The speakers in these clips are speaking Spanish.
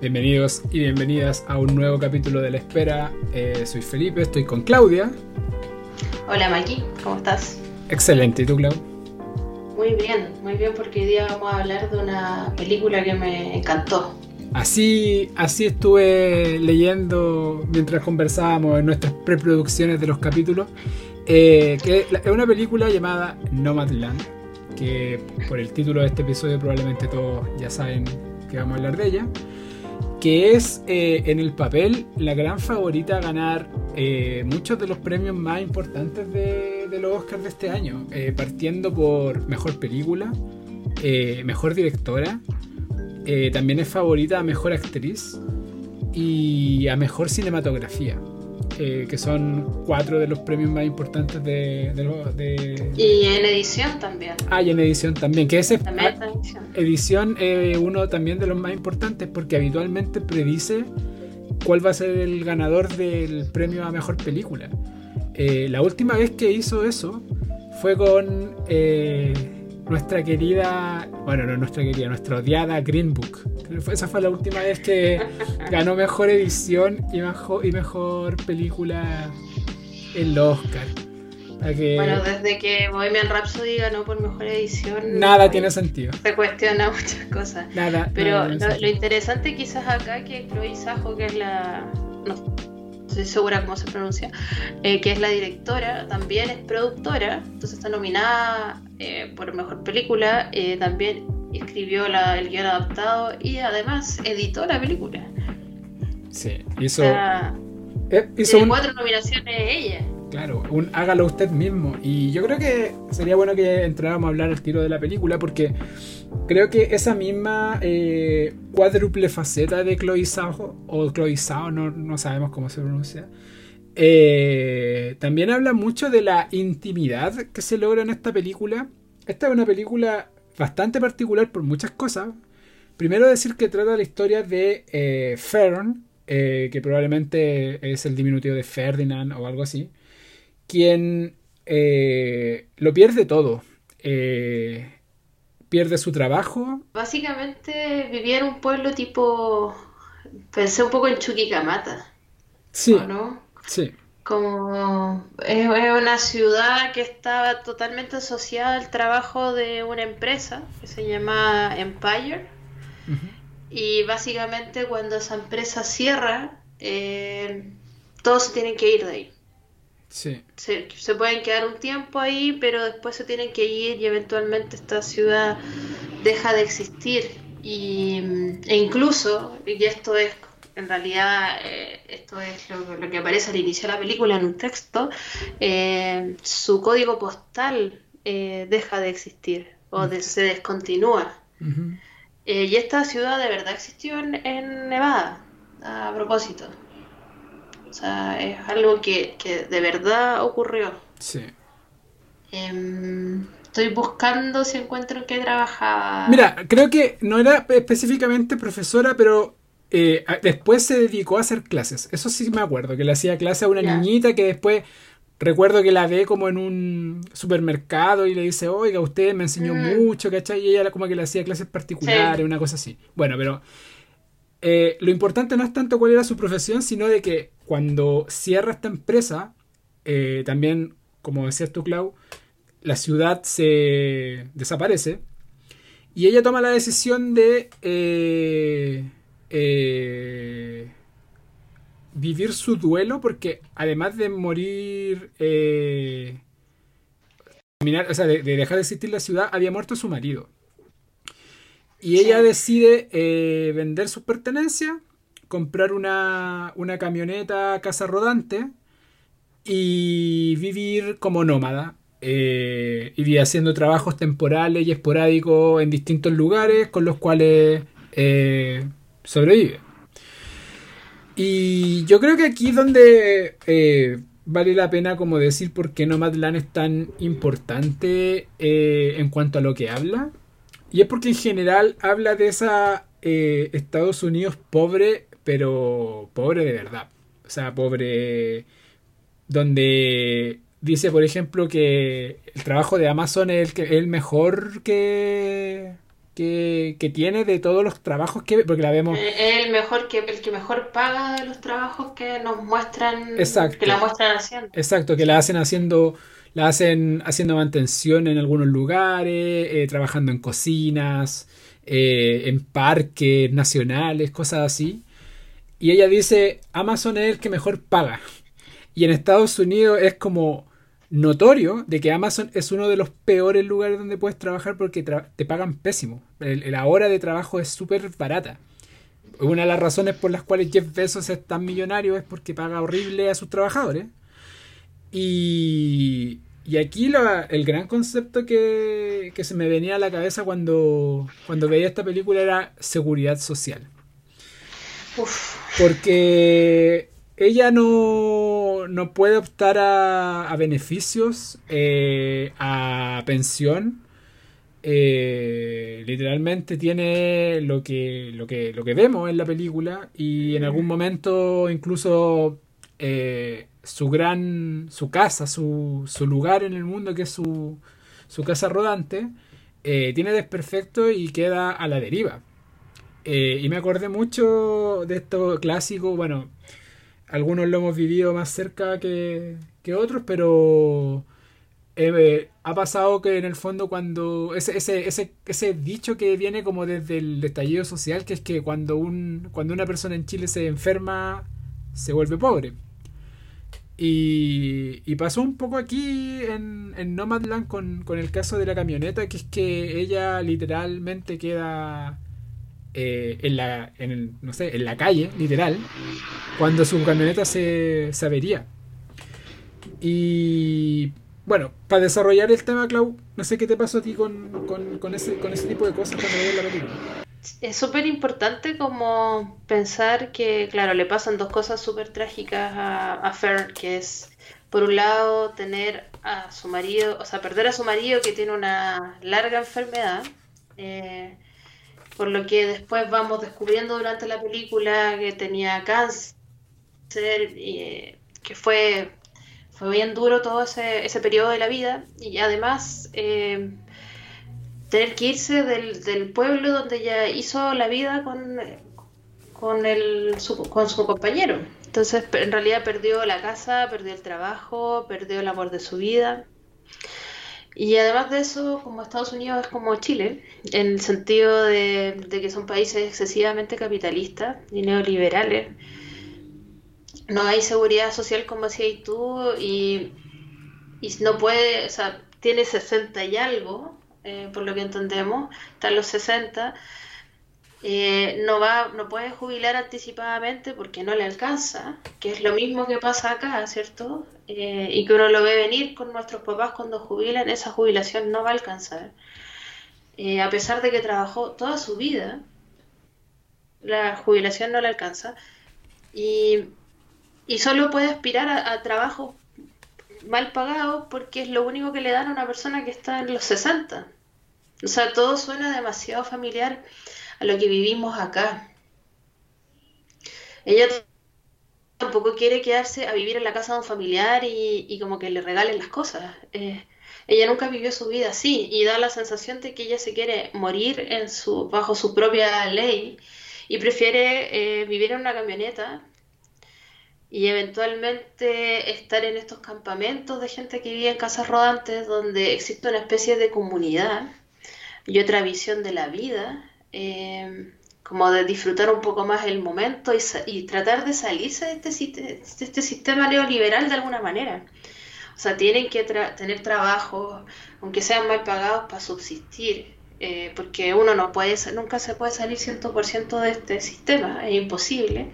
Bienvenidos y bienvenidas a un nuevo capítulo de La Espera. Eh, soy Felipe, estoy con Claudia. Hola Maki, ¿cómo estás? Excelente, ¿y tú, Clau? Muy bien, muy bien porque hoy día vamos a hablar de una película que me encantó. Así, así estuve leyendo mientras conversábamos en nuestras preproducciones de los capítulos, eh, que es una película llamada Nomadland, que por el título de este episodio probablemente todos ya saben que vamos a hablar de ella que es eh, en el papel la gran favorita a ganar eh, muchos de los premios más importantes de, los Oscars de este año, eh, partiendo por mejor película, mejor directora, también es favorita a mejor actriz y a mejor cinematografía. Eh, que son cuatro de los premios más importantes de, de, Y en edición también. Ah, y en edición también, que ese también edición. edición es uno también de los más importantes porque habitualmente predice cuál va a ser el ganador del premio a mejor película. Eh, la última vez que hizo eso fue con eh, nuestra querida, bueno, no nuestra querida, nuestra odiada Green Book. Esa fue la última vez que ganó mejor edición y mejor, y mejor película en los Oscar. Bueno, desde que Bohemian Rhapsody ganó por mejor edición. Nada tiene sentido. Se cuestiona muchas cosas. Nada. Pero lo, interesante quizás acá que Chloe Sajo, que es la estoy segura cómo se pronuncia, eh, que es la directora, también es productora, entonces está nominada eh, por Mejor Película, eh, también escribió el guion adaptado y además editó la película. Sí, hizo... hizo cuatro nominaciones ella. Claro, un hágalo usted mismo. Y yo creo que sería bueno que entráramos a hablar al tiro de la película porque creo que esa misma eh, cuádruple faceta de Chloe Zhao, o Chloe Zhao, no, sabemos cómo se pronuncia, eh, también habla mucho de la intimidad que se logra en esta película. Esta es una película bastante particular por muchas cosas. Primero decir que trata la historia de eh, Fern, que probablemente es el diminutivo de Ferdinand o algo así quien eh, lo pierde todo. Eh, pierde su trabajo. Básicamente vivía en un pueblo tipo. Pensé un poco en Chuquicamata. Sí. ¿No? Sí. Como es, una ciudad que estaba totalmente asociada al trabajo de una empresa que se llama Empire. Y básicamente cuando esa empresa cierra, eh, todos tienen que ir de ahí. Sí. Se, pueden quedar un tiempo ahí, pero después se tienen que ir y eventualmente esta ciudad deja de existir. Y, e incluso, y esto es en realidad eh, esto es lo, que aparece al inicio de la película en un texto, eh, su código postal eh, deja de existir o se descontinúa. y esta ciudad de verdad existió en Nevada, a propósito. O sea, es algo que, de verdad ocurrió. Sí. Em, estoy buscando si encuentro en qué trabajaba. Mira, creo que no era específicamente profesora, pero eh, después se dedicó a hacer clases. Eso sí me acuerdo, que le hacía clase a una niñita que después recuerdo que la ve como en un supermercado y le dice, oiga, usted me enseñó mm. mucho, ¿cachai? Y ella como que le hacía clases particulares, una cosa así. Bueno, pero eh, lo importante no es tanto cuál era su profesión, sino de que cuando cierra esta empresa, eh, también, como decías tú, Clau, la ciudad se desaparece y ella toma la decisión de eh, eh, vivir su duelo porque además de morir, o sea, de, dejar de existir la ciudad, había muerto su marido. Y ella decide vender sus pertenencias comprar una, una camioneta casa rodante y vivir como nómada. Eh, y haciendo trabajos temporales y esporádicos en distintos lugares con los cuales eh, sobrevive. Y yo creo que aquí es donde eh, vale la pena como decir por qué Nomadland es tan importante eh, en cuanto a lo que habla. Y es porque en general habla de esa Estados Unidos pobre pero pobre de verdad. O sea, pobre donde dice, por ejemplo, que el trabajo de Amazon es el, que, el mejor que, que, tiene de todos los trabajos que porque la vemos. Eh, el mejor que el que mejor paga de los trabajos que nos muestran exacto, que la muestran haciendo. Exacto que la hacen haciendo la hacen haciendo mantención en algunos lugares eh, trabajando en cocinas eh, en parques nacionales cosas así. Y ella dice Amazon es el que mejor paga y en Estados Unidos es como notorio de que Amazon es uno de los peores lugares donde puedes trabajar porque te pagan pésimo. la hora de trabajo es súper barata. Una de las razones por las cuales Jeff Bezos es tan millonario es porque paga horrible a sus trabajadores. Y, y aquí el gran concepto que, que, se me venía a la cabeza cuando, cuando veía esta película era seguridad social. Porque ella no, no puede optar a, beneficios, eh, a pensión. Eh, literalmente tiene lo que, lo, que, lo que vemos en la película y en algún momento incluso eh, su gran, su casa, su, su, lugar en el mundo que es su, su casa rodante, tiene desperfecto y queda a la deriva. y me acordé mucho de esto clásico, bueno, algunos lo hemos vivido más cerca que, otros, pero eh, ha pasado que en el fondo cuando ese dicho que viene como desde el estallido social, que es que cuando, un, cuando una persona en Chile se enferma, se vuelve pobre. Y, y pasó un poco aquí en, en Nomadland con, con el caso de la camioneta, que es que ella literalmente queda eh, en, la, en, no sé, en la calle, literal, cuando su camioneta se, se avería. Y bueno, para desarrollar el tema, Clau, no sé qué te pasó a ti con, con, ese, con ese tipo de cosas cuando veías la película. Es súper importante como pensar que, claro, le pasan dos cosas súper trágicas a, a Fern, que es, por un lado, tener a su marido, o sea, perder a su marido que tiene una larga enfermedad. Eh, por lo que después vamos descubriendo durante la película que tenía cáncer, y, eh, que fue, fue bien duro todo ese, ese periodo de la vida, y además eh, tener que irse del, pueblo donde ella hizo la vida con, con, el, con su compañero. Entonces, en realidad perdió la casa, perdió el trabajo, perdió el amor de su vida. Y además de eso, como Estados Unidos es como Chile, en el sentido de, que son países excesivamente capitalistas y neoliberales, no hay seguridad social como decías tú y, y no puede, o sea, tiene 60 y algo, eh, por lo que entendemos, están los 60, eh, no va, no puede jubilar anticipadamente porque no le alcanza, que es lo mismo que pasa acá, ¿cierto? Eh, y que uno lo ve venir con nuestros papás cuando jubilan, esa jubilación no va a alcanzar. Eh, a pesar de que trabajó toda su vida, la jubilación no le alcanza. Y, solo puede aspirar a, a trabajos mal pagados porque es lo único que le dan a una persona que está en los 60. O sea, todo suena demasiado familiar a lo que vivimos acá. Ella tampoco quiere quedarse a vivir en la casa de un familiar y, como que le regalen las cosas. Eh, ella nunca vivió su vida así y da la sensación de que ella se quiere morir en su, bajo su propia ley y prefiere eh, vivir en una camioneta y eventualmente estar en estos campamentos de gente que vive en casas rodantes donde existe una especie de comunidad y otra visión de la vida. Eh, como de disfrutar un poco más el momento y, tratar de salirse de este, de este sistema neoliberal de alguna manera. O sea, tienen que tener trabajo, aunque sean mal pagados, para subsistir, eh, porque uno no puede, nunca se puede salir 100% de este sistema, es imposible.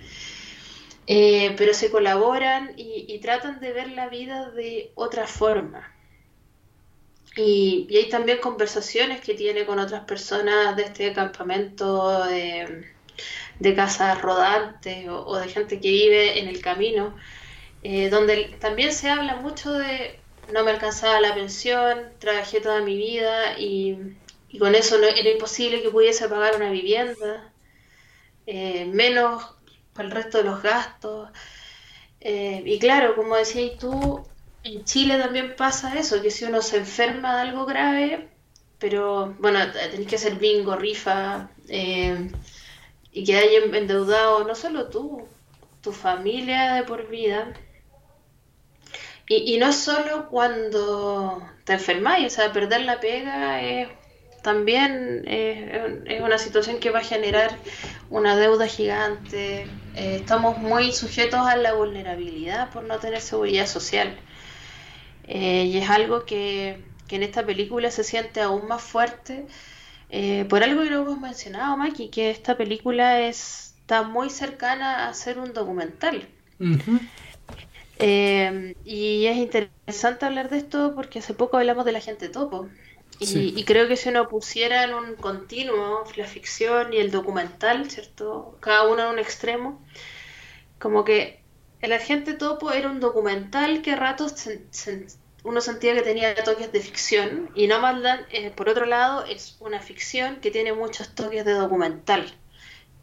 Eh, pero se colaboran y tratan de ver la vida de otra forma. Y, hay también conversaciones que tiene con otras personas de este campamento de, casas rodantes o, de gente que vive en el camino, eh, donde también se habla mucho de no me alcanzaba la pensión, trabajé toda mi vida y, con eso no, era imposible que pudiese pagar una vivienda, eh, menos para el resto de los gastos. Eh, y claro, como decías tú, en Chile también pasa eso, que si uno se enferma de algo grave, pero bueno, tenés que hacer bingo, rifa, eh, y que hayan endeudado no solo tú, tu familia de por vida. Y, y no solo cuando te enfermáis, o sea, perder la pega es también es una situación que va a generar una deuda gigante. Eh, estamos muy sujetos a la vulnerabilidad por no tener seguridad social. Eh, y es algo que, en esta película se siente aún más fuerte. Eh, por algo que no hemos mencionado, Maki, que esta película es, está muy cercana a ser un documental. y es interesante hablar de esto porque hace poco hablamos de la gente topo. Y, creo que si uno pusiera en un continuo la ficción y el documental, ¿cierto? Cada uno en un extremo, como que El Agente Topo era un documental que a ratos uno sentía que tenía toques de ficción y No Mandan, eh, por otro lado, es una ficción que tiene muchos toques de documental,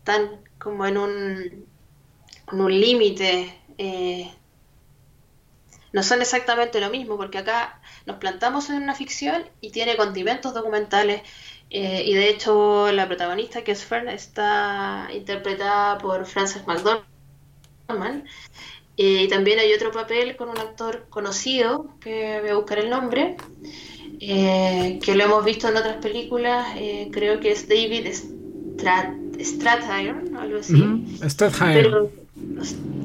tan como en un, en un límite. Eh, no son exactamente lo mismo, porque acá nos plantamos en una ficción y tiene condimentos documentales. Eh, y de hecho, la protagonista, que es Fern, está interpretada por Frances McDormand. Eh, y también hay otro papel con un actor conocido, que voy a buscar el nombre, eh, que lo hemos visto en otras películas, creo que es David Strat algo así.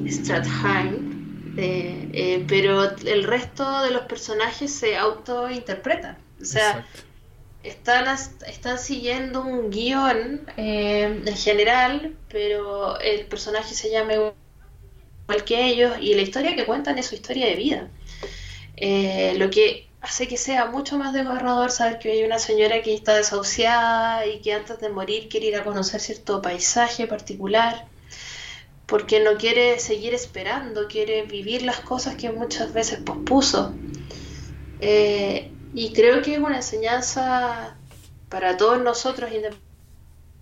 Strathairn eh, eh, pero el resto de los personajes se autointerpretan. O sea, están, están siguiendo un guion eh, en general, pero el personaje se llama igual que ellos y la historia que cuentan es su historia de vida. lo que hace que sea mucho más desgarrador saber que hay una señora que está desahuciada y que antes de morir quiere ir a conocer cierto paisaje particular porque no quiere seguir esperando, quiere vivir las cosas que muchas veces pospuso. Eh, y creo que es una enseñanza para todos nosotros,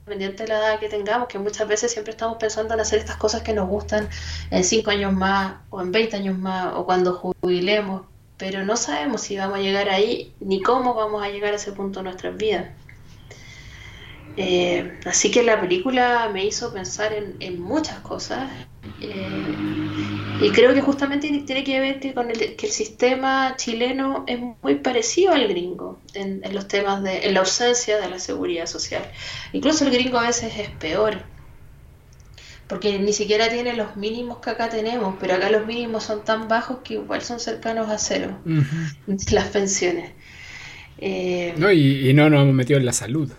independiente de la edad que tengamos, que muchas veces siempre estamos pensando en hacer estas cosas que nos gustan en 5 años más, o en 20 años más, o cuando jubilemos, pero no sabemos si vamos a llegar ahí, ni cómo vamos a llegar a ese punto en nuestras vidas. Eh, así que la película me hizo pensar en, muchas cosas eh, y creo que justamente tiene que ver que con el, que el sistema chileno es muy parecido al gringo en, los temas de en la ausencia de la seguridad social. Incluso el gringo a veces es peor porque ni siquiera tiene los mínimos que acá tenemos, pero acá los mínimos son tan bajos que igual son cercanos a cero las pensiones. Eh, no, y, y no nos hemos metido en la salud.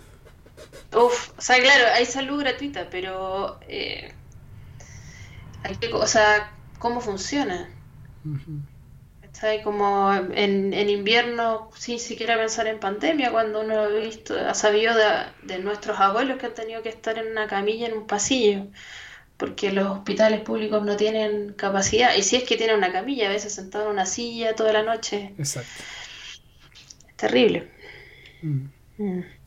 Uf, o sea, claro, hay salud gratuita, pero eh, hay que, o sea, ¿cómo funciona? Está como en, en, invierno, sin siquiera pensar en pandemia, cuando uno ha visto, ha sabido de, nuestros abuelos que han tenido que estar en una camilla en un pasillo, porque los hospitales públicos no tienen capacidad, y si es que tienen una camilla, a veces sentado en una silla toda la noche. Exacto. Es terrible. Mm. Mm.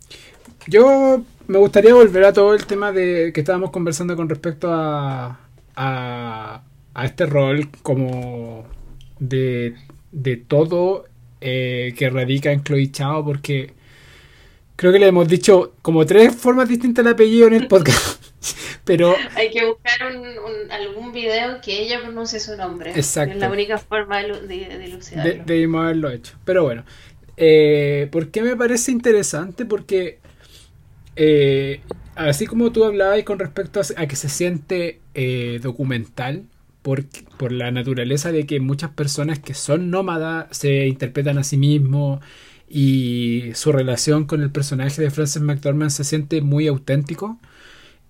Yo me gustaría volver a todo el tema de que estábamos conversando con respecto a, a, este rol como de, de todo eh, que radica en Chloe Chao, porque creo que le hemos dicho como tres formas distintas el apellido en el podcast. Pero hay que buscar algún video que ella pronuncie su nombre. Exacto. Es la única forma de, de, debimos haberlo hecho. Pero bueno, eh, ¿por qué me parece interesante? Porque eh, así como tú hablabas con respecto a, que se siente eh, documental, por, por, la naturaleza de que muchas personas que son nómadas se interpretan a sí mismos y su relación con el personaje de Frances McDormand se siente muy auténtico.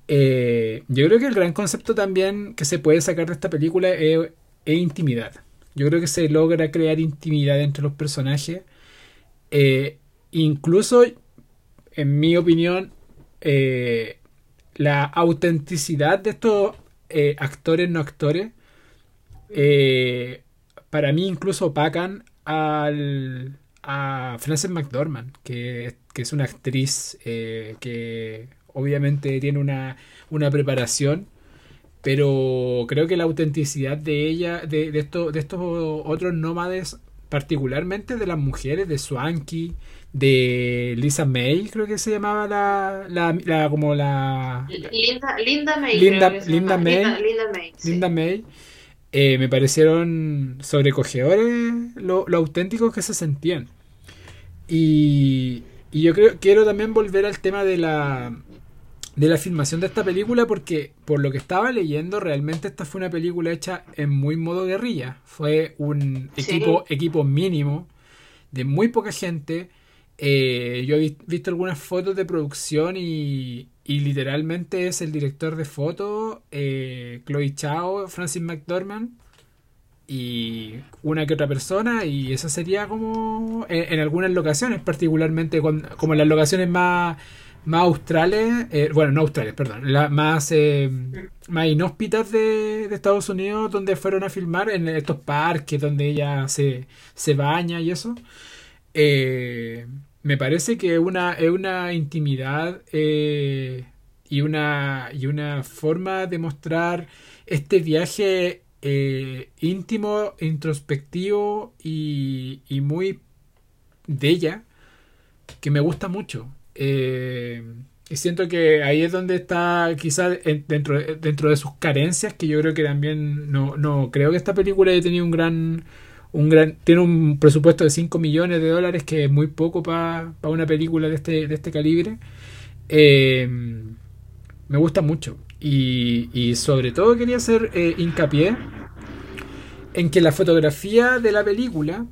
Eh, yo creo que el gran concepto también que se puede sacar de esta película es, intimidad. Yo creo que se logra crear intimidad entre los personajes. incluso en mi opinión, eh, la autenticidad de estos eh, actores no actores, eh, para mí incluso opacan al, a Frances McDormand, que, es una actriz que obviamente tiene una, una, preparación, pero creo que la autenticidad de ella, de, de, de estos otros nómades, particularmente de las mujeres, de Swanky, de Lisa May, creo que se llamaba la, la, como la... Linda, Linda May. Linda, Linda, May. Linda, May. Eh, me parecieron sobrecogedores lo, lo, auténticos que se sentían. Y, y yo creo quiero también volver al tema de la, de la filmación de esta película porque por lo que estaba leyendo realmente esta fue una película hecha en muy modo guerrilla. Fue un equipo, equipo mínimo de muy poca gente. Eh, yo he visto algunas fotos de producción y, literalmente es el director de fotos, eh, Chloe Chao, Francis McDormand y una que otra persona y eso sería como en, algunas locaciones, particularmente como en las locaciones más más australes, eh, bueno, no australes, perdón, las más, eh, más inhóspitas de, Estados Unidos, donde fueron a filmar, en estos parques donde ella se, se baña y eso. Me parece que una, es una intimidad y, una, y una forma de mostrar este viaje íntimo, introspectivo y, y muy de ella, que me gusta mucho. Eh, y siento que ahí es donde está quizás dentro, dentro de sus carencias, que yo creo que también no, no creo que esta película haya tenido un gran... Un gran, tiene un presupuesto de 5 millones de dólares, que es muy poco para una película de este, de este calibre. Eh, me gusta mucho. Y, y, sobre todo quería hacer eh, hincapié en que la fotografía de la película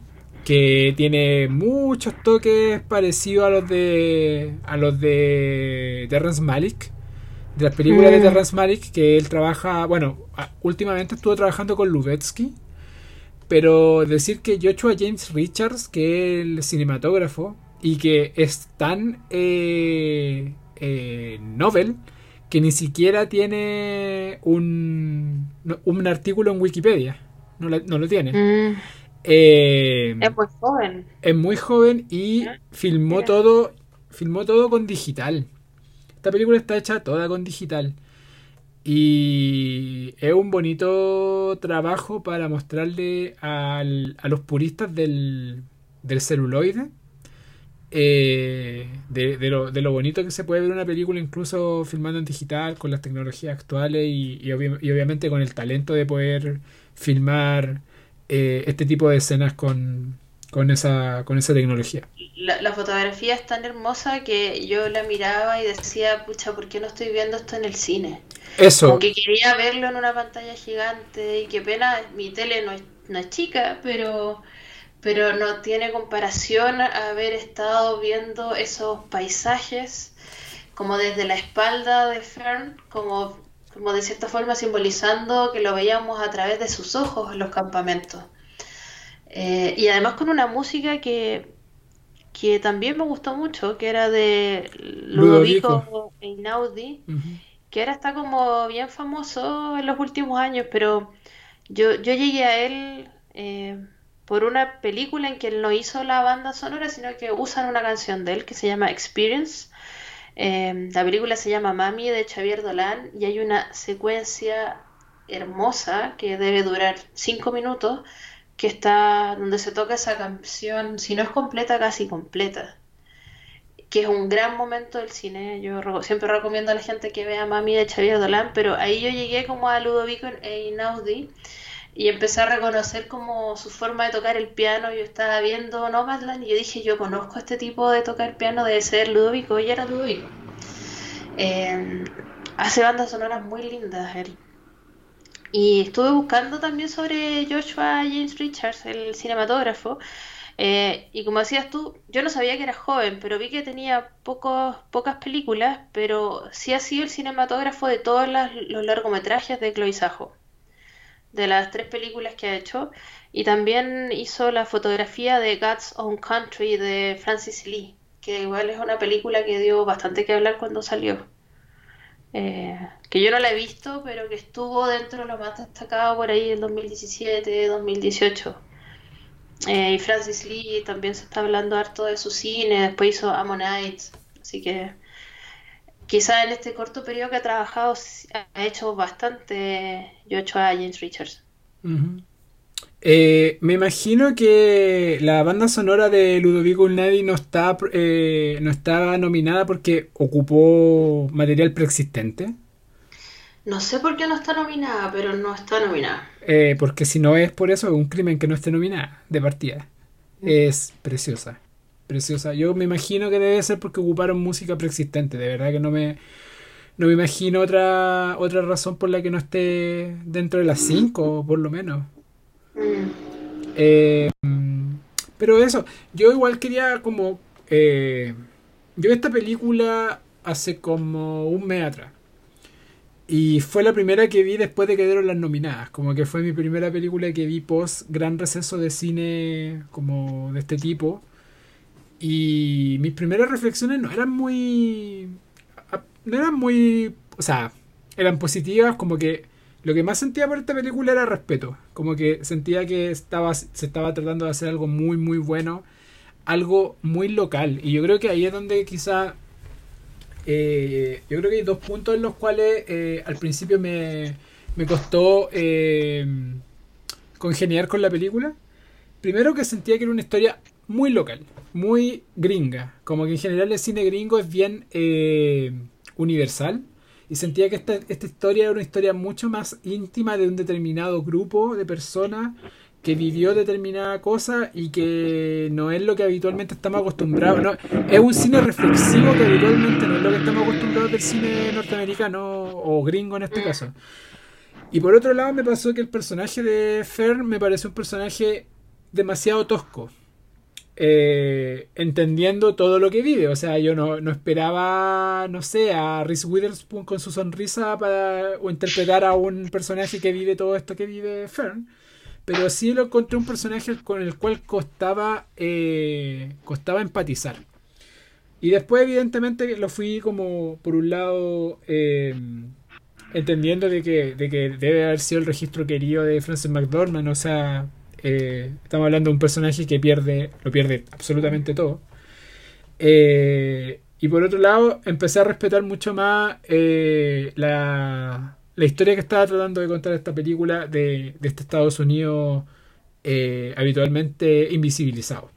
que tiene muchos toques parecidos a los de a los de Terrence Malick de las películas de mm. Terrence Malick que él trabaja bueno últimamente estuvo trabajando con Lubetsky pero decir que Joshua James Richards que es el cinematógrafo y que es tan eh, eh, novel que ni siquiera tiene un, un artículo en Wikipedia no, lo tiene mm. Eh, es muy joven. Es muy joven y ah, filmó todo, filmó todo con digital. Esta película está hecha toda con digital. Y es un bonito trabajo para mostrarle a los puristas del, del celuloide eh, de, lo, bonito que se puede ver una película incluso filmando en digital con las tecnologías actuales y, y obviamente con el talento de poder filmar eh, este tipo de escenas con, con, esa, con esa tecnología. La, fotografía es tan hermosa que yo la miraba y decía, pucha, ¿por qué no estoy viendo esto en el cine? Eso. Como que quería verlo en una pantalla gigante y qué pena, mi tele no es, no es chica, pero pero no tiene comparación a haber estado viendo esos paisajes como desde la espalda de Fern, como como de cierta forma simbolizando que lo veíamos a través de sus ojos en los campamentos. Eh, y además con una música que, que también me gustó mucho, que era de Ludovico, Einaudi, que ahora está como bien famoso en los últimos años, pero yo, yo llegué a él eh, por una película en que él no hizo la banda sonora, sino que usan una canción de él que se llama Experience. Em, la película se llama Mami de Xavier Dolan y hay una secuencia hermosa que debe durar cinco minutos que está donde se toca esa canción, si no es completa, casi completa. Que es un gran momento del cine. Yo siempre recomiendo a la gente que vea Mami de Xavier Dolan, pero ahí yo llegué como a Ludovico e Inaudi y empecé a reconocer como su forma de tocar el piano. Yo estaba viendo Nomadland y yo dije, yo conozco este tipo de tocar piano, debe ser Ludovico, y era Ludovico. Eh, hace bandas sonoras muy lindas él. Y estuve buscando también sobre Joshua James Richards, el cinematógrafo. Eh, y como decías tú, yo no sabía que era joven, pero vi que tenía pocos, pocas películas, pero sí ha sido el cinematógrafo de todos los largometrajes de Chloe Sajo de las tres películas que ha hecho. Y también hizo la fotografía de God's Own Country de Francis Lee, que igual es una película que dio bastante que hablar cuando salió. Eh, que yo no la he visto, pero que estuvo dentro de lo más destacado por ahí en 2017, 2018. Eh, y Francis Lee también se está hablando harto de su cine, después hizo Ammonite, así que quizá en este corto periodo que ha trabajado ha hecho bastante yo he hecho a James Richards. Eh, me imagino que la banda sonora de Ludovico Unadi no está, eh, no está nominada porque ocupó material preexistente. No sé por qué no está nominada, pero no está nominada. Eh, porque si no es por eso, es un crimen que no esté nominada de partida. Mm. Es preciosa. Preciosa. Yo me imagino que debe ser porque ocuparon música preexistente. De verdad que no me, no me imagino otra, otra razón por la que no esté dentro de las 5, por lo menos. Eh, pero eso, yo igual quería como... Eh, yo vi esta película hace como un mes atrás. Y fue la primera que vi después de que dieron las nominadas. Como que fue mi primera película que vi post gran receso de cine como de este tipo. Y mis primeras reflexiones no eran muy... No eran muy... O sea, eran positivas, como que lo que más sentía por esta película era respeto. Como que sentía que estaba, se estaba tratando de hacer algo muy, muy bueno. Algo muy local. Y yo creo que ahí es donde quizá... Eh, yo creo que hay dos puntos en los cuales eh, al principio me, me costó eh, congeniar con la película. Primero que sentía que era una historia muy local, muy gringa. Como que en general el cine gringo es bien universal y sentía que esta, esta historia era una historia mucho más íntima de un determinado grupo de personas que vivió determinada cosa y que no es lo que habitualmente estamos acostumbrados. Es un cine reflexivo que habitualmente no es lo que estamos acostumbrados del cine norteamericano o gringo en este caso. Y por otro lado me pasó que el personaje de Fern me parece un personaje demasiado tosco. Eh, entendiendo todo lo que vive. O sea, yo no, esperaba, no sé, a Reese Witherspoon con su sonrisa para o interpretar a un personaje que vive todo esto que vive Fern. Pero sí lo encontré un personaje con el cual costaba, eh, costaba empatizar. Y después, evidentemente, lo fui como, por un lado, eh, entendiendo de que, de que debe haber sido el registro querido de Francis McDormand. O sea, eh, estamos hablando de un personaje que pierde, lo pierde absolutamente todo. Eh, y por otro lado, empecé a respetar mucho más eh, la, la, historia que estaba tratando de contar esta película de, de este Estados Unidos habitualmente invisibilizado.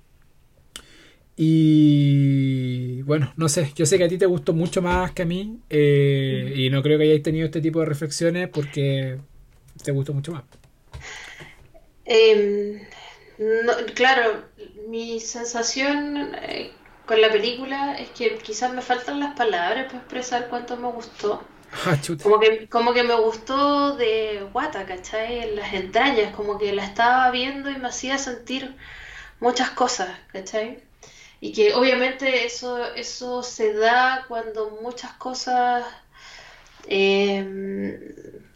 Y bueno, no sé, yo sé que a ti te gustó mucho más que a mí y no creo que hayáis tenido este tipo de reflexiones porque te gustó mucho más. Eh, claro, mi sensación eh, con la película es que quizás me faltan las palabras para expresar cuánto me gustó. Ah, como que, como que me gustó de guata, ¿cachai? En las entrañas, como que la estaba viendo y me hacía sentir muchas cosas, ¿cachai? Y que obviamente eso, eso se da cuando muchas cosas, eh,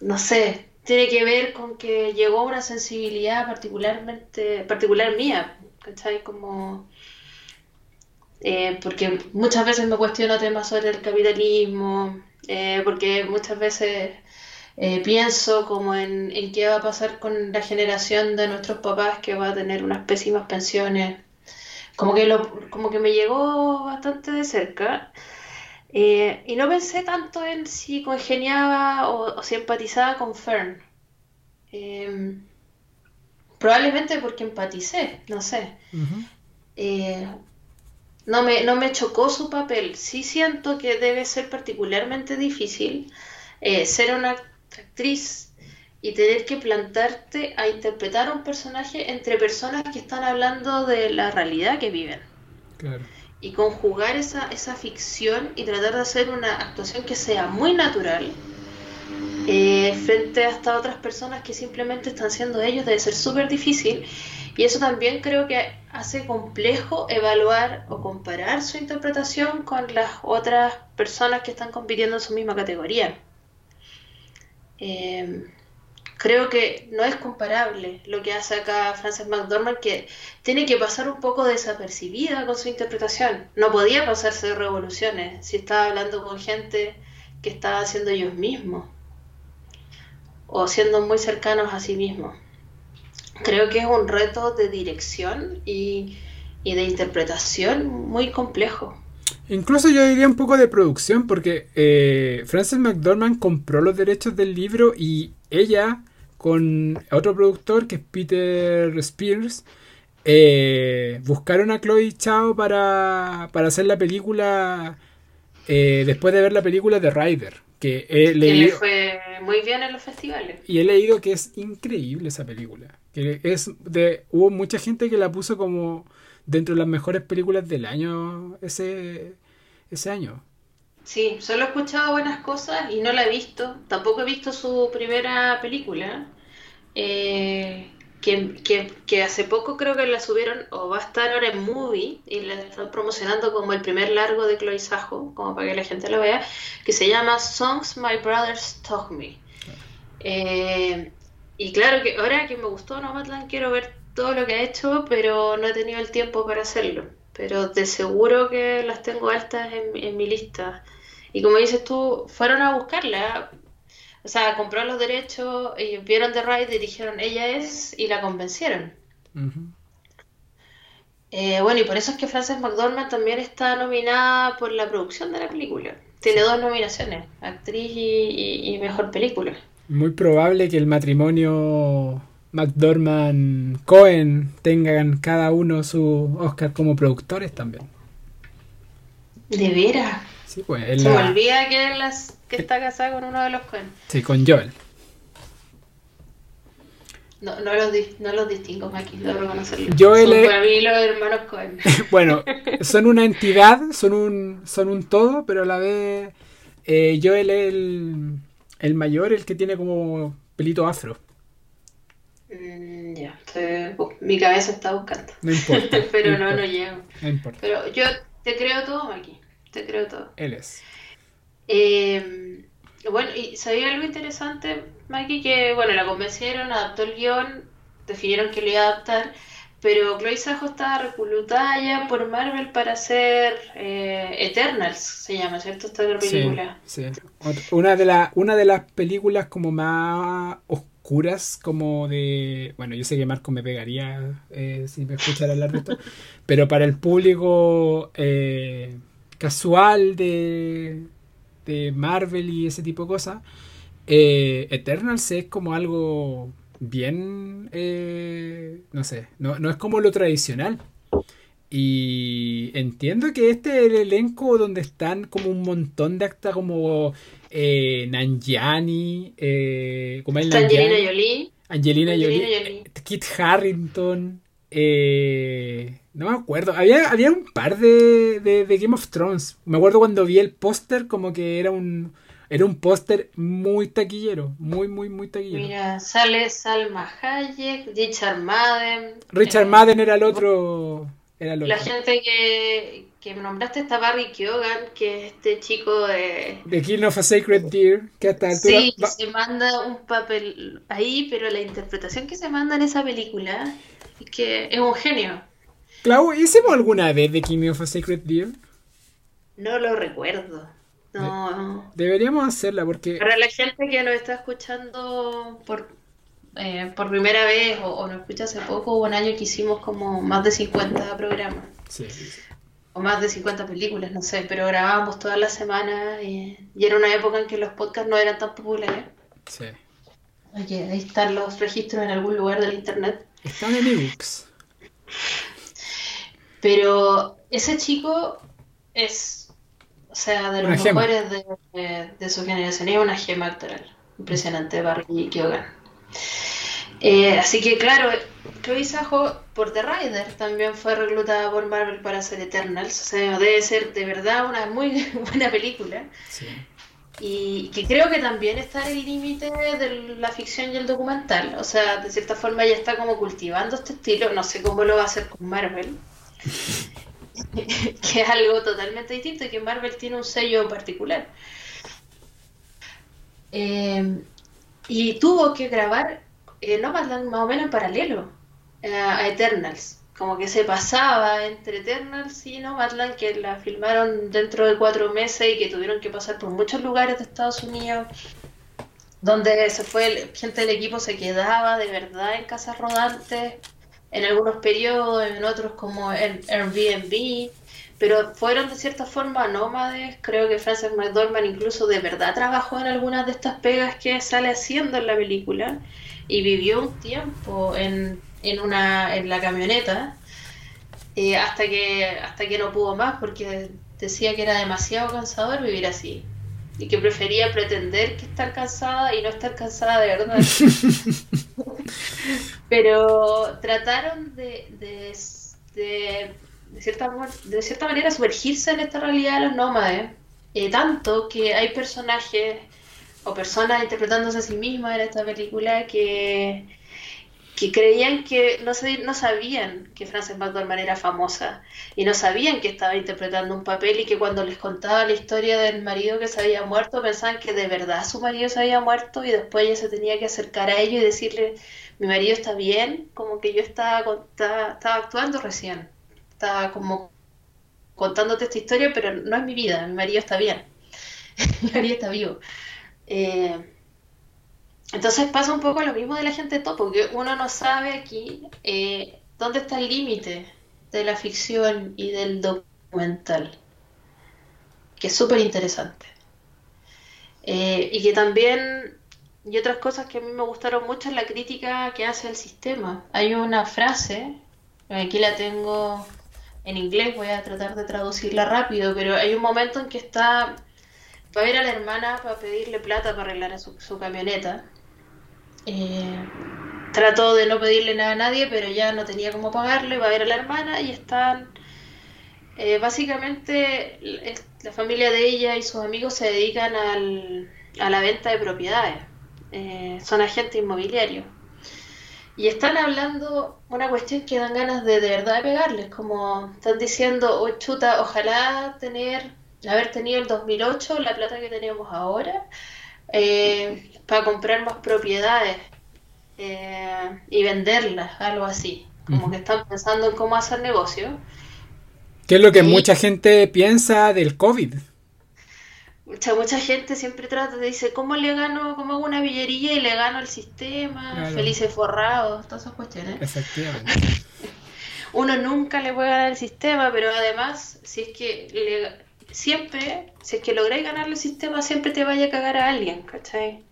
no sé, tiene que ver con que llegó una sensibilidad particularmente, particular mía, ¿cachai? Como, eh, porque muchas veces me cuestiono temas sobre el capitalismo, eh, porque muchas veces eh, pienso como en, en, qué va a pasar con la generación de nuestros papás que va a tener unas pésimas pensiones. Como que, lo, como que me llegó bastante de cerca. Eh, y no pensé tanto en si congeniaba o, si empatizaba con Fern. Em, probablemente porque empaticé, no sé. Eh, no, me, no me chocó su papel. Sí siento que debe ser particularmente difícil eh, ser una actriz y tener que plantarte a interpretar a un personaje entre personas que están hablando de la realidad que viven. Claro y conjugar esa, esa ficción y tratar de hacer una actuación que sea muy natural eh, frente a otras personas que simplemente están siendo ellos debe ser súper difícil y eso también creo que hace complejo evaluar o comparar su interpretación con las otras personas que están compitiendo en su misma categoría. Eh, creo que no es comparable lo que hace acá Frances McDormand, que tiene que pasar un poco desapercibida con su interpretación. No podía pasarse de revoluciones si estaba hablando con gente que estaba haciendo ellos mismos o siendo muy cercanos a sí mismos. Creo que es un reto de dirección y, de interpretación muy complejo. Incluso yo diría un poco de producción, porque eh, Frances McDormand compró los derechos del libro y ella con otro productor que es Peter Spears. Eh, buscaron a Chloe Chao para, para hacer la película eh, después de ver la película de Rider. Que, le fue muy bien en los festivales. Y he leído que es increíble esa película. Que es de, hubo mucha gente que la puso como dentro de las mejores películas del año ese, ese año. Sí, solo he escuchado buenas cosas y no la he visto. Tampoco he visto su primera película. Eh, que, hace poco creo que la subieron o va a estar ahora en Movie y la están promocionando como el primer largo de Chloe Sajo, como para que la gente lo vea, que se llama Songs My Brothers Taught Me. Eh, y claro que ahora que me gustó Nomadland quiero ver todo lo que ha hecho, pero no he tenido el tiempo para hacerlo. Pero de seguro que las tengo altas en, mi lista. Y como dices tú, fueron a buscarla. O sea, compró los derechos, y vieron The Ride y dijeron, ella es, y la convencieron. Eh, bueno, y por eso es que Frances McDormand también está nominada por la producción de la película. Tiene dos nominaciones, actriz y mejor película. Muy probable que el matrimonio McDormand Cohen tengan cada uno su Oscar como productores también. ¿De veras? Sí, pues. Se me olvida que, las, que está casada con uno de los Cohen. Sí, con Joel. No, no, los, no los distingo, aquí, debo reconocerlo. Joel son para mí los hermanos Cohen. bueno, son una entidad, son un, son un todo, pero a la vez eh, Joel es el, el mayor, el que tiene como pelito afro. Mm, ya, mi cabeza está buscando. No importa. Pero no, no, llego. No importa. Pero yo te creo todo, Maki. Te creo todo. Él es. Eh, bueno, y sabía algo interesante, Maki, que bueno, la convencieron, adaptó el guion, definieron que lo iba a adaptar, pero Chloe Sajo estaba reclutada ya por Marvel para hacer eh, Eternals, se llama, ¿cierto? Esta película. Sí, sí. Una, de la, una de las películas como más curas como de... Bueno, yo sé que Marco me pegaría eh, si me escuchara hablar de esto, pero para el público eh, casual de, de Marvel y ese tipo de cosas, eh, Eternals es como algo bien... no sé, no, no es como lo tradicional. Y entiendo que este es el elenco donde están como un montón de actas como eh, Nanjiani, eh, como Angelina Jolie. Angelina, Jolie, Kit Harrington, eh, no me acuerdo, había, había un par de, de, Game of Thrones. Me acuerdo cuando vi el póster como que era un era un póster muy taquillero, muy, muy, muy taquillero. Mira, sale Salma Hayek, Richard Madden. Richard Madden era el otro. La gente que, que nombraste está Barry Keoghan, que es este chico de... De King of a Sacred Deer, que hasta altura... Sí, se manda un papel ahí, pero la interpretación que se manda en esa película es que es un genio. Clau, ¿hicimos alguna vez de King of a Sacred Deer? No lo recuerdo. No. Deberíamos hacerla porque... Para la gente que nos está escuchando por eh, por primera vez o, o nos escucha hace poco, hubo un año que hicimos como más de 50 programas. O más de 50 películas, no sé, pero grabábamos todas las semanas y, era una época en que los podcasts no eran tan populares. Sí. ahí están los registros en algún lugar del internet. Están en ebooks. Pero ese chico es, o sea, de los mejores de, de, su generación. Es una gema actoral. Impresionante, Barry Keoghan. Eh, así que claro, Chloe Sajo por The Rider también fue reclutada por Marvel para hacer Eternals. O sea, debe ser de verdad una muy buena película. Y que creo que también está en el límite de la ficción y el documental. O sea, de cierta forma ya está como cultivando este estilo. No sé cómo lo va a hacer con Marvel. que es algo totalmente distinto y que Marvel tiene un sello particular. Eh, y tuvo que grabar eh, no más, más o menos en paralelo eh, a Eternals. Como que se pasaba entre Eternals y Nomadland, que la filmaron dentro de cuatro meses y que tuvieron que pasar por muchos lugares de Estados Unidos, donde se fue, gente del equipo se quedaba de verdad en casas rodantes, en algunos periodos, en otros como en Airbnb, pero fueron de cierta forma nómades. Creo que Frances McDormand incluso de verdad trabajó en algunas de estas pegas que sale haciendo en la película y vivió un tiempo en, en, una, en la camioneta eh, hasta, que, hasta que no pudo más porque decía que era demasiado cansador vivir así y que prefería pretender que estar cansada y no estar cansada de verdad. Pero trataron de, de, de, cierta, de cierta manera sumergirse en esta realidad de los nómades, eh, tanto que hay personajes o personas interpretándose a sí mismas en esta película que que creían que no, no sabían que Frances McDormand era famosa y no sabían que estaba interpretando un papel y que cuando les contaba la historia del marido que se había muerto pensaban que de verdad su marido se había muerto y después ella se tenía que acercar a ellos y decirle mi marido está bien, como que yo estaba, estaba, actuando recién, estaba como contándote esta historia, pero no es mi vida, mi marido está bien, mi marido está vivo. Eh, entonces pasa un poco lo mismo de la gente topo, que uno no sabe aquí eh, dónde está el límite de la ficción y del documental, que es súper interesante. Eh, y que también, y otras cosas que a mí me gustaron mucho es la crítica que hace el sistema. Hay una frase, aquí la tengo en inglés, voy a tratar de traducirla rápido, pero hay un momento en que está, va a ver a la hermana para pedirle plata para arreglar su camioneta eh, trató de no pedirle nada a nadie, pero ya no tenía cómo pagarle, va a ver a la hermana y están... Eh, básicamente la familia de ella y sus amigos se dedican al, a la venta de propiedades, eh, son agentes inmobiliarios. Y están hablando una cuestión que dan ganas de de verdad pegarles, como están diciendo, oh, chuta, ojalá tener, haber tenido el 2008 la plata que tenemos ahora, eh, para comprar más propiedades eh, y venderlas, algo así. Como que están pensando en cómo hacer negocio. ¿Qué es lo que mucha gente piensa del COVID? Mucha, mucha gente siempre trata, de dice, ¿cómo le gano, cómo hago una villería y le gano el sistema? Felices forrados, todas esas cuestiones. Efectivamente. Uno nunca le puede ganar el sistema, pero además, si es que le, siempre, si es que lográis ganar el sistema, siempre te vaya a cagar a alguien, ¿cachai?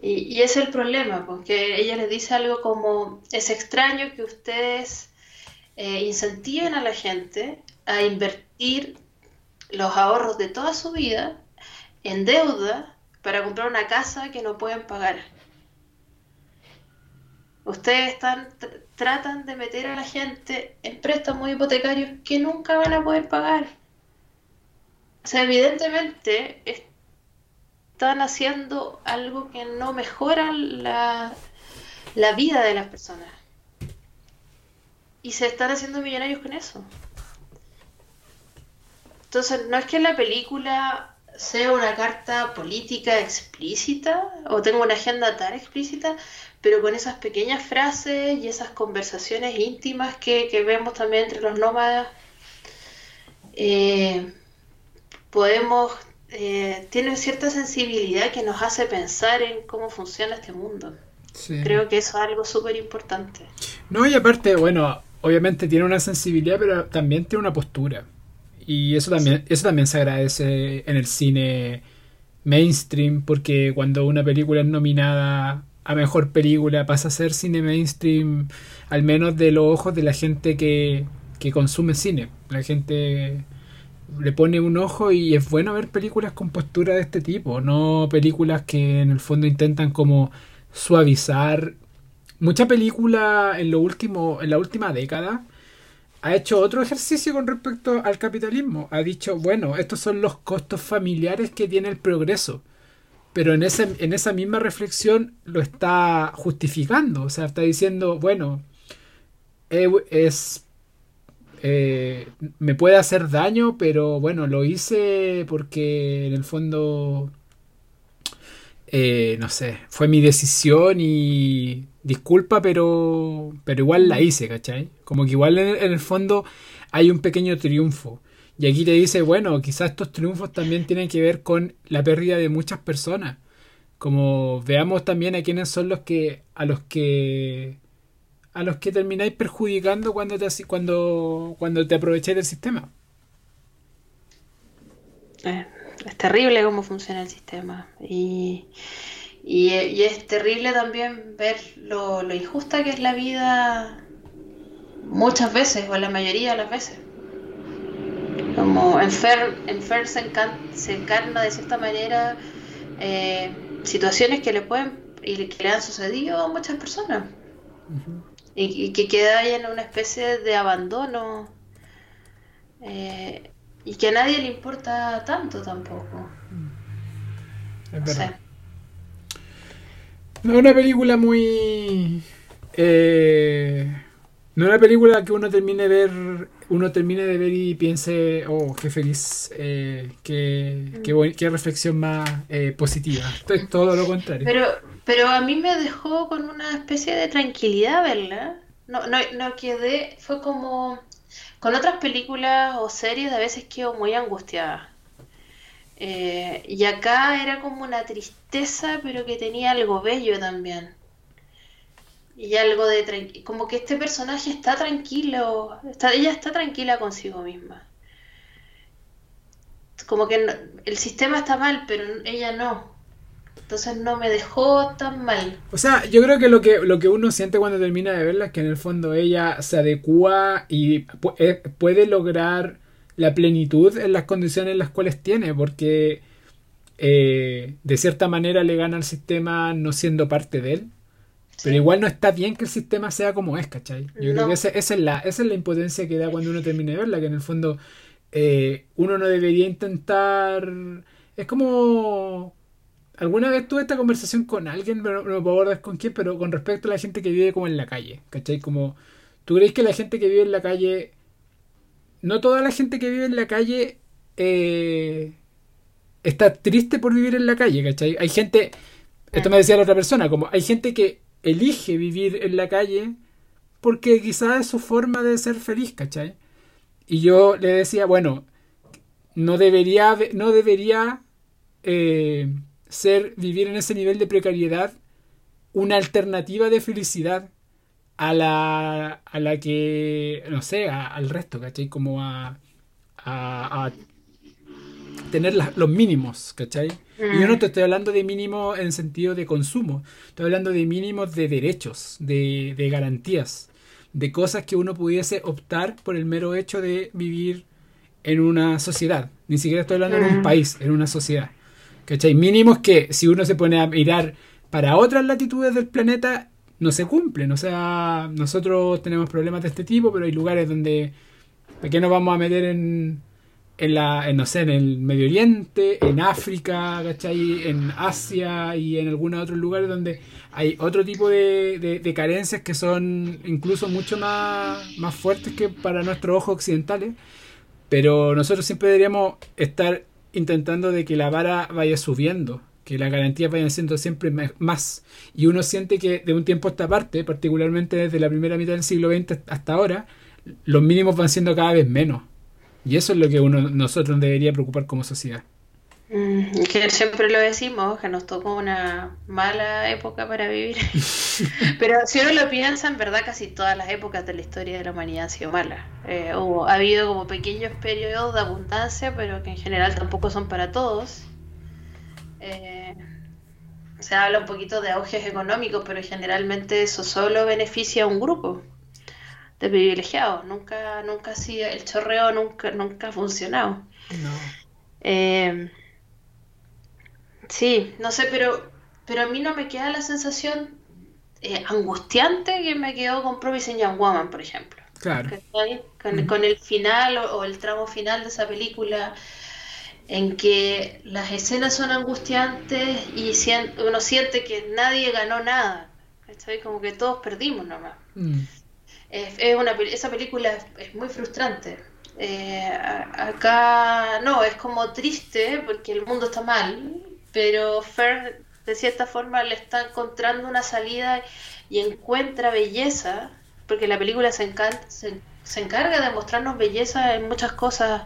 Y, y ese es el problema, porque ella les dice algo como, es extraño que ustedes eh, incentiven a la gente a invertir los ahorros de toda su vida en deuda para comprar una casa que no pueden pagar. Ustedes están, tratan de meter a la gente en préstamos hipotecarios que nunca van a poder pagar. O sea, evidentemente están haciendo algo que no mejora la, la vida de las personas. Y se están haciendo millonarios con eso. Entonces, no es que la película sea una carta política explícita o tenga una agenda tan explícita, pero con esas pequeñas frases y esas conversaciones íntimas que, que vemos también entre los nómadas, eh, podemos, eh, tiene cierta sensibilidad que nos hace pensar en cómo funciona este mundo. Creo que eso es algo súper importante. No, y aparte, bueno, obviamente tiene una sensibilidad, pero también tiene una postura. Y eso también, eso también se agradece en el cine mainstream, porque cuando una película es nominada a mejor película pasa a ser cine mainstream, al menos de los ojos de la gente que, que consume cine. La gente le pone un ojo y es bueno ver películas con postura de este tipo, no películas que en el fondo intentan como suavizar. Mucha película en lo último, en la última década ha hecho otro ejercicio con respecto al capitalismo. Ha dicho, bueno, estos son los costos familiares que tiene el progreso. Pero en, ese, en esa misma reflexión lo está justificando. O sea, está diciendo, bueno, es me puede hacer daño, pero bueno, lo hice porque en el fondo, eh, no sé, fue mi decisión y disculpa, pero, pero igual la hice, ¿cachai? Como que igual en, el fondo hay un pequeño triunfo. Y aquí te dice, bueno, quizás estos triunfos también tienen que ver con la pérdida de muchas personas. Como veamos también a quiénes son los que, a los que a los que termináis perjudicando cuando te, cuando, cuando te aprovecháis del sistema. es terrible cómo funciona el sistema. Y, y, es terrible también ver lo, lo, injusta que es la vida muchas veces, o la mayoría de las veces. Como en Fer, en Fer se, encarna de cierta manera eh, situaciones que le pueden y que le han sucedido a muchas personas. Y, que queda ahí en una especie de abandono. Eh, y que a nadie le importa tanto tampoco. Es verdad. No es una película muy. Eh, no es una película que uno termine de ver, uno termine de ver y piense, oh, qué feliz, eh, qué, qué, reflexión más eh, positiva. Es todo lo contrario. Pero, pero a mí me dejó con una especie de tranquilidad verla. No, no, no quedé, fue como con otras películas o series a veces quedo muy angustiada. Eh, y acá era como una tristeza, pero que tenía algo bello también. Y algo de como que este personaje está tranquilo, ella está tranquila consigo misma. Como que el sistema está mal, pero ella no. Entonces no me dejó tan mal. O sea, yo creo que lo que, lo que uno siente cuando termina de verla es que en el fondo ella se adecua y eh, puede lograr la plenitud en las condiciones en las cuales tiene, porque eh, de cierta manera le gana al sistema no siendo parte de él. Pero igual no está bien que el sistema sea como es, ¿cachai? Yo creo que esa, es la, esa es la impotencia que da cuando uno termina de verla, que en el fondo eh, uno no debería intentar... Es como Alguna vez tuve esta conversación con alguien, pero no me puedo acordar con quién, pero con respecto a la gente que vive como en la calle, ¿cachai? Como, ¿tú crees que la gente que vive en la calle, no toda la gente que vive en la calle eh, está triste por vivir en la calle, ¿cachai? Hay gente, esto me decía la otra persona, como hay gente que elige vivir en la calle porque quizás es su forma de ser feliz, ¿cachai? Y yo le decía, bueno, no debería, no debería eh, ser vivir en ese nivel de precariedad una alternativa de felicidad a la, a la que, no sé, al resto, ¿cachai? Como a, a, tener los mínimos, ¿cachai? Y yo no te estoy hablando de mínimos en sentido de consumo, estoy hablando de mínimos de derechos, de, de garantías, de cosas que uno pudiese optar por el mero hecho de vivir en una sociedad. Ni siquiera estoy hablando en un país, en una sociedad. ¿Cachai? Mínimos que si uno se pone a mirar para otras latitudes del planeta, no se cumplen. O sea, nosotros tenemos problemas de este tipo, pero hay lugares donde... ¿Por qué nos vamos a meter en, en la, no sé, en el Medio Oriente, en África, ¿cachai? En Asia y en algunos otros lugares donde hay otro tipo de, de, carencias que son incluso mucho más, más fuertes que para nuestros ojos occidentales. Pero nosotros siempre deberíamos estar intentando de que la vara vaya subiendo, que las garantías vayan siendo siempre más. Y uno siente que de un tiempo a esta parte, particularmente desde la primera mitad del siglo XX hasta ahora, los mínimos van siendo cada vez menos. Y eso es lo que uno nosotros debería preocupar como sociedad. Mm, que siempre lo decimos, que nos tocó una mala época para vivir. Pero si uno lo piensa, en verdad casi todas las épocas de la historia de la humanidad han sido malas. Eh, hubo, ha habido como pequeños periodos de abundancia, pero que en general tampoco son para todos. Eh, se habla un poquito de auges económicos, pero generalmente eso solo beneficia a un grupo de privilegiados. Nunca, nunca ha sido, el chorreo nunca, nunca ha funcionado. No. Eh, Sí, no sé, pero, pero a mí no me queda la sensación eh, angustiante que me quedó con Promising Young Woman, por ejemplo. Claro. Con, el final o, el tramo final de esa película en que las escenas son angustiantes y uno siente que nadie ganó nada. Como que todos perdimos nomás. Mm. Es, una, esa película es, muy frustrante. Eh, acá no, es como triste porque el mundo está mal pero Fern de cierta forma le está encontrando una salida y encuentra belleza, porque la película se, se, encarga de mostrarnos belleza en muchas cosas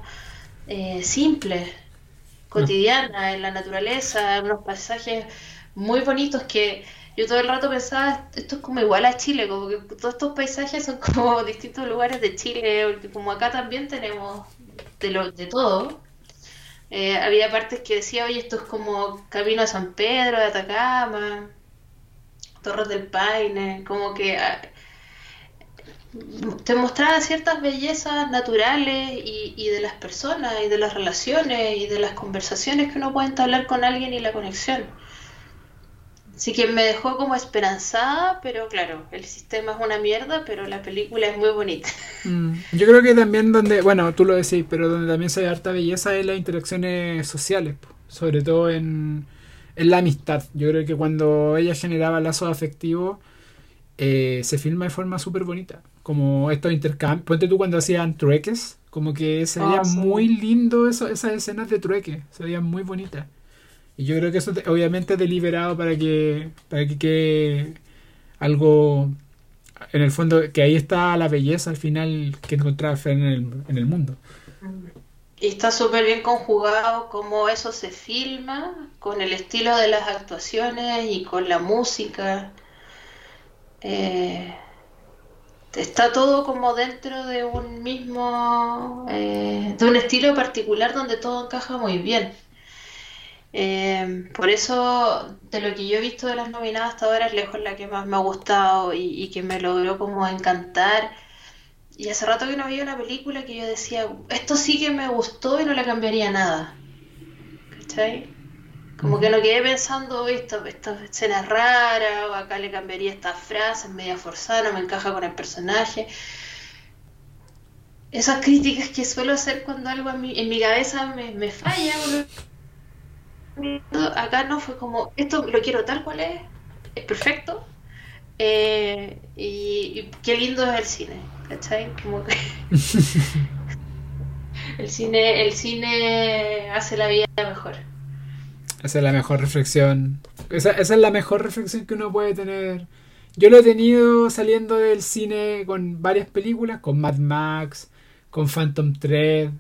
eh, simples, cotidianas, en la naturaleza, en unos paisajes muy bonitos que yo todo el rato pensaba, esto es como igual a Chile, como que todos estos paisajes son como distintos lugares de Chile, como acá también tenemos de, lo, de todo Eh, había partes que decía, oye, esto es como Camino a San Pedro de Atacama, Torres del Paine, como que ah, te mostraba ciertas bellezas naturales y, y, de las personas y de las relaciones y de las conversaciones que uno puede entablar con alguien y la conexión. Así que me dejó como esperanzada, pero claro, el sistema es una mierda, pero la película es muy bonita. Mm, yo creo que también donde, bueno, tú lo decís, pero donde también se ve harta belleza es las interacciones sociales, sobre todo en, en la amistad. Yo creo que cuando ella generaba lazos afectivos, eh, se filma de forma súper bonita. Como estos intercambios. Ponte tú cuando hacían trueques, como que se veía ah, muy lindo eso, esas escenas de trueque, se veían muy bonitas. Y yo creo que eso obviamente es deliberado para que, para que quede algo, en el fondo, que ahí está la belleza al final que encontraba en el, en el mundo. Y está súper bien conjugado como eso se filma, con el estilo de las actuaciones y con la música. Eh, está todo como dentro de un mismo, eh, de un estilo particular donde todo encaja muy bien. Eh, por eso, de lo que yo he visto de las nominadas hasta ahora, es lejos la que más me ha gustado y, que me logró como encantar. Y hace rato que no veía una película que yo decía, esto sí que me gustó y no le cambiaría nada. ¿Cachai? Como que no quedé pensando, esta, esta escena es rara, o acá le cambiaría esta frase, es media forzada, no me encaja con el personaje. Esas críticas que suelo hacer cuando algo en mi, en mi cabeza me, me falla, acá no fue como, esto lo quiero tal cual es, es perfecto. Eh, y, qué lindo es el cine, ¿cachai? Como que el cine, el cine hace la vida mejor. Esa es la mejor reflexión. Esa, esa es la mejor reflexión que uno puede tener. Yo lo he tenido saliendo del cine con varias películas, con Mad Max, con Phantom Thread,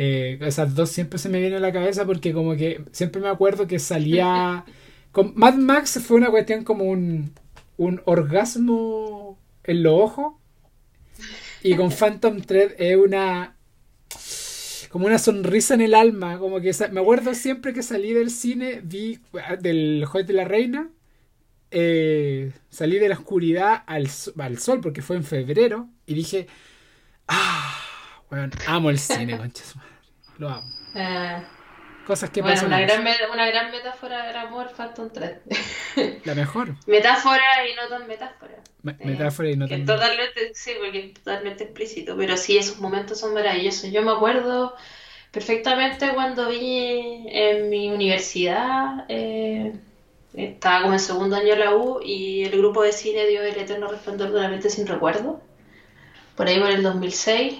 eh, esas dos siempre se me vienen a la cabeza porque como que siempre me acuerdo que salía... Con Mad Max fue una cuestión como un, un orgasmo en los ojos. Y con Phantom Thread es una... Como una sonrisa en el alma. Como que me acuerdo siempre que salí del cine, vi del Juez de la Reina. Eh, salí de la oscuridad al, al sol porque fue en febrero. Y dije... Ah, bueno, amo el cine, conchas. Lo amo. Eh, Cosas que pasan. Una gran, una gran metáfora del amor, Phantom 3. La mejor. metáfora y no tan metáfora. Eh, metáfora y no tan totalmente, Sí, porque es totalmente explícito. Pero sí, esos momentos son maravillosos. Yo me acuerdo perfectamente cuando vi en mi universidad. Eh, estaba como en segundo año de la U y el grupo de cine dio El Eterno Resplandor de una mente sin recuerdo. Por ahí por el 2006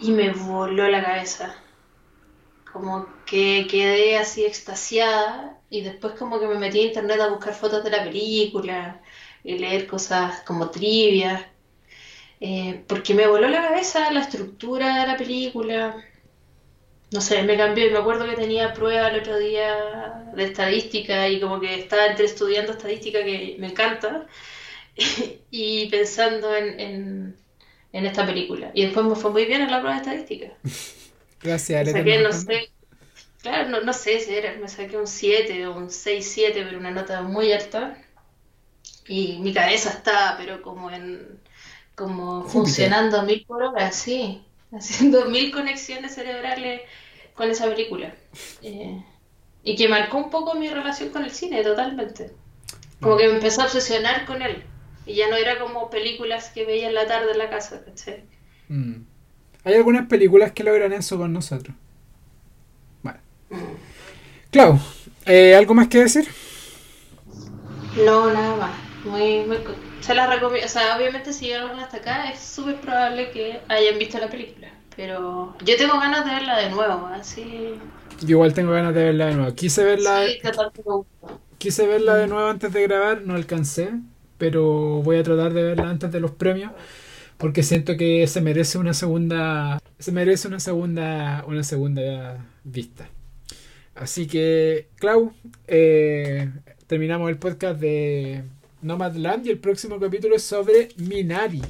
y me voló la cabeza. Como que quedé así extasiada y después como que me metí a internet a buscar fotos de la película y leer cosas como trivias. Eh, porque me voló la cabeza la estructura de la película. No sé, me cambió y me acuerdo que tenía prueba el otro día de estadística y como que estaba entre estudiando estadística que me encanta y pensando en en esta película. Y después me fue muy bien en la prueba de estadística. Gracias, me saqué, no sé, claro, no, no sé si era, me saqué un 7 o un 6-7, pero una nota muy alta. Y mi cabeza estaba, pero como en como funcionando a mil por hora, sí, haciendo mil conexiones cerebrales con esa película. Eh, y que marcó un poco mi relación con el cine, totalmente. Como que me empezó a obsesionar con él. Y ya no era como películas que veía en la tarde en la casa, ¿cachai? Mm. Hay algunas películas que logran eso con nosotros. Bueno. Clau, eh, ¿algo más que decir? No, nada más. Muy, muy, se la recomiendo. O sea, obviamente si llegaron hasta acá es súper probable que hayan visto la película. Pero yo tengo ganas de verla de nuevo, así. Yo igual tengo ganas de verla de nuevo. Quise verla. Sí, Quise verla de nuevo antes de grabar, no alcancé pero voy a tratar de verla antes de los premios porque siento que se merece una segunda se merece una segunda una segunda vista así que Clau eh, terminamos el podcast de Nomadland y el próximo capítulo es sobre Minari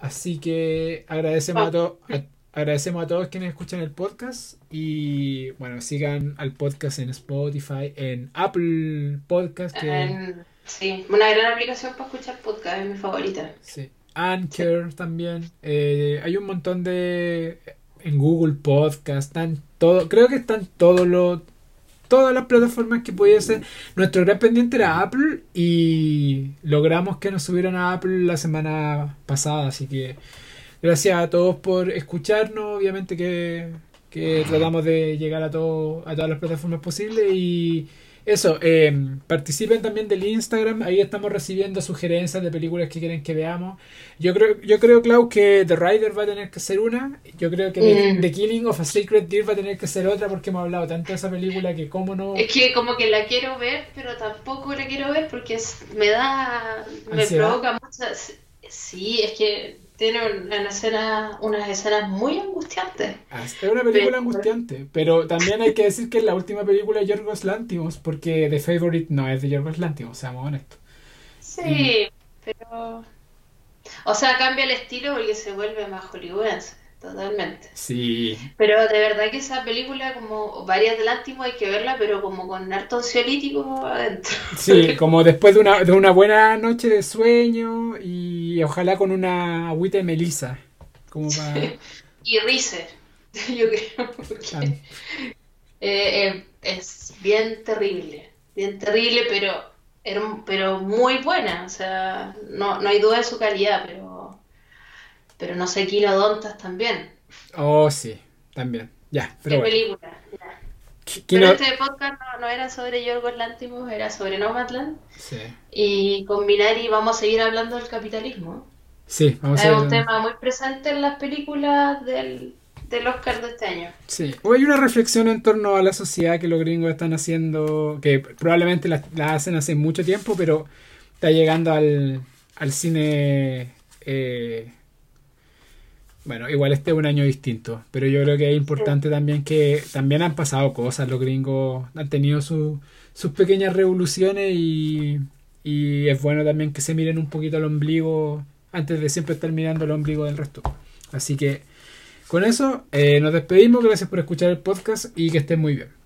así que agradecemos a, agradecemos a todos quienes escuchan el podcast y bueno, sigan al podcast en Spotify, en Apple Podcast. sí, una gran aplicación para escuchar podcast, es mi favorita. Sí. Anchor también. Eh, hay un montón de... En Google Podcast, están todo, creo que están todos los todas las plataformas que pudiesen. Nuestro gran pendiente era Apple y logramos que nos subieran a Apple la semana pasada, así que gracias a todos por escucharnos, obviamente que, que tratamos de llegar a, todo, a todas las plataformas posibles y eso, eh, participen también del Instagram, ahí estamos recibiendo sugerencias de películas que quieren que veamos. Yo creo, yo creo Clau, que The Rider va a tener que ser una, yo creo que mm. The Killing of a Secret Deer va a tener que ser otra porque hemos hablado tanto de esa película que cómo no... Es que como que la quiero ver, pero tampoco la quiero ver porque me da, me provoca muchas... Sí, es que tiene una escena, unas escenas muy angustiantes. Ah, es una película angustiante, pero también hay que decir que es la última película de Yorgos Lantimos, porque The Favorite no es de Yorgos Lantimos, seamos honestos. Sí, pero... O sea, cambia el estilo porque se vuelve más hollywoodense. Totalmente. Sí. Pero de verdad que esa película, como varias del Antimo, hay que verla, pero como con harto ansiolítico adentro. Sí, como después de una, de una buena noche de sueño y ojalá con una agüita de melisa. Como y Rizer, yo creo. Porque, eh, eh, es bien terrible, bien terrible, pero, pero muy buena. O sea, no, no hay duda de su calidad, pero pero no sé, Quinodontas también. Oh, sí, también. Ya, pero ¿Qué película? Pero este podcast no, era sobre Yorgos Lantimos, era sobre Nomadland. Sí. Y con Minari vamos a seguir hablando del capitalismo. Sí, vamos a Es un tema muy presente en las películas del, del Oscar de este año. Sí, hoy hay una reflexión en torno a la sociedad que los gringos están haciendo, que probablemente la, hacen hace mucho tiempo, pero está llegando al, al cine eh, bueno, igual este es un año distinto, pero yo creo que es importante también que también han pasado cosas, los gringos han tenido sus pequeñas revoluciones y, es bueno también que se miren un poquito al ombligo antes de siempre estar mirando el ombligo del resto. Así que con eso eh, nos despedimos, gracias por escuchar el podcast y que estén muy bien.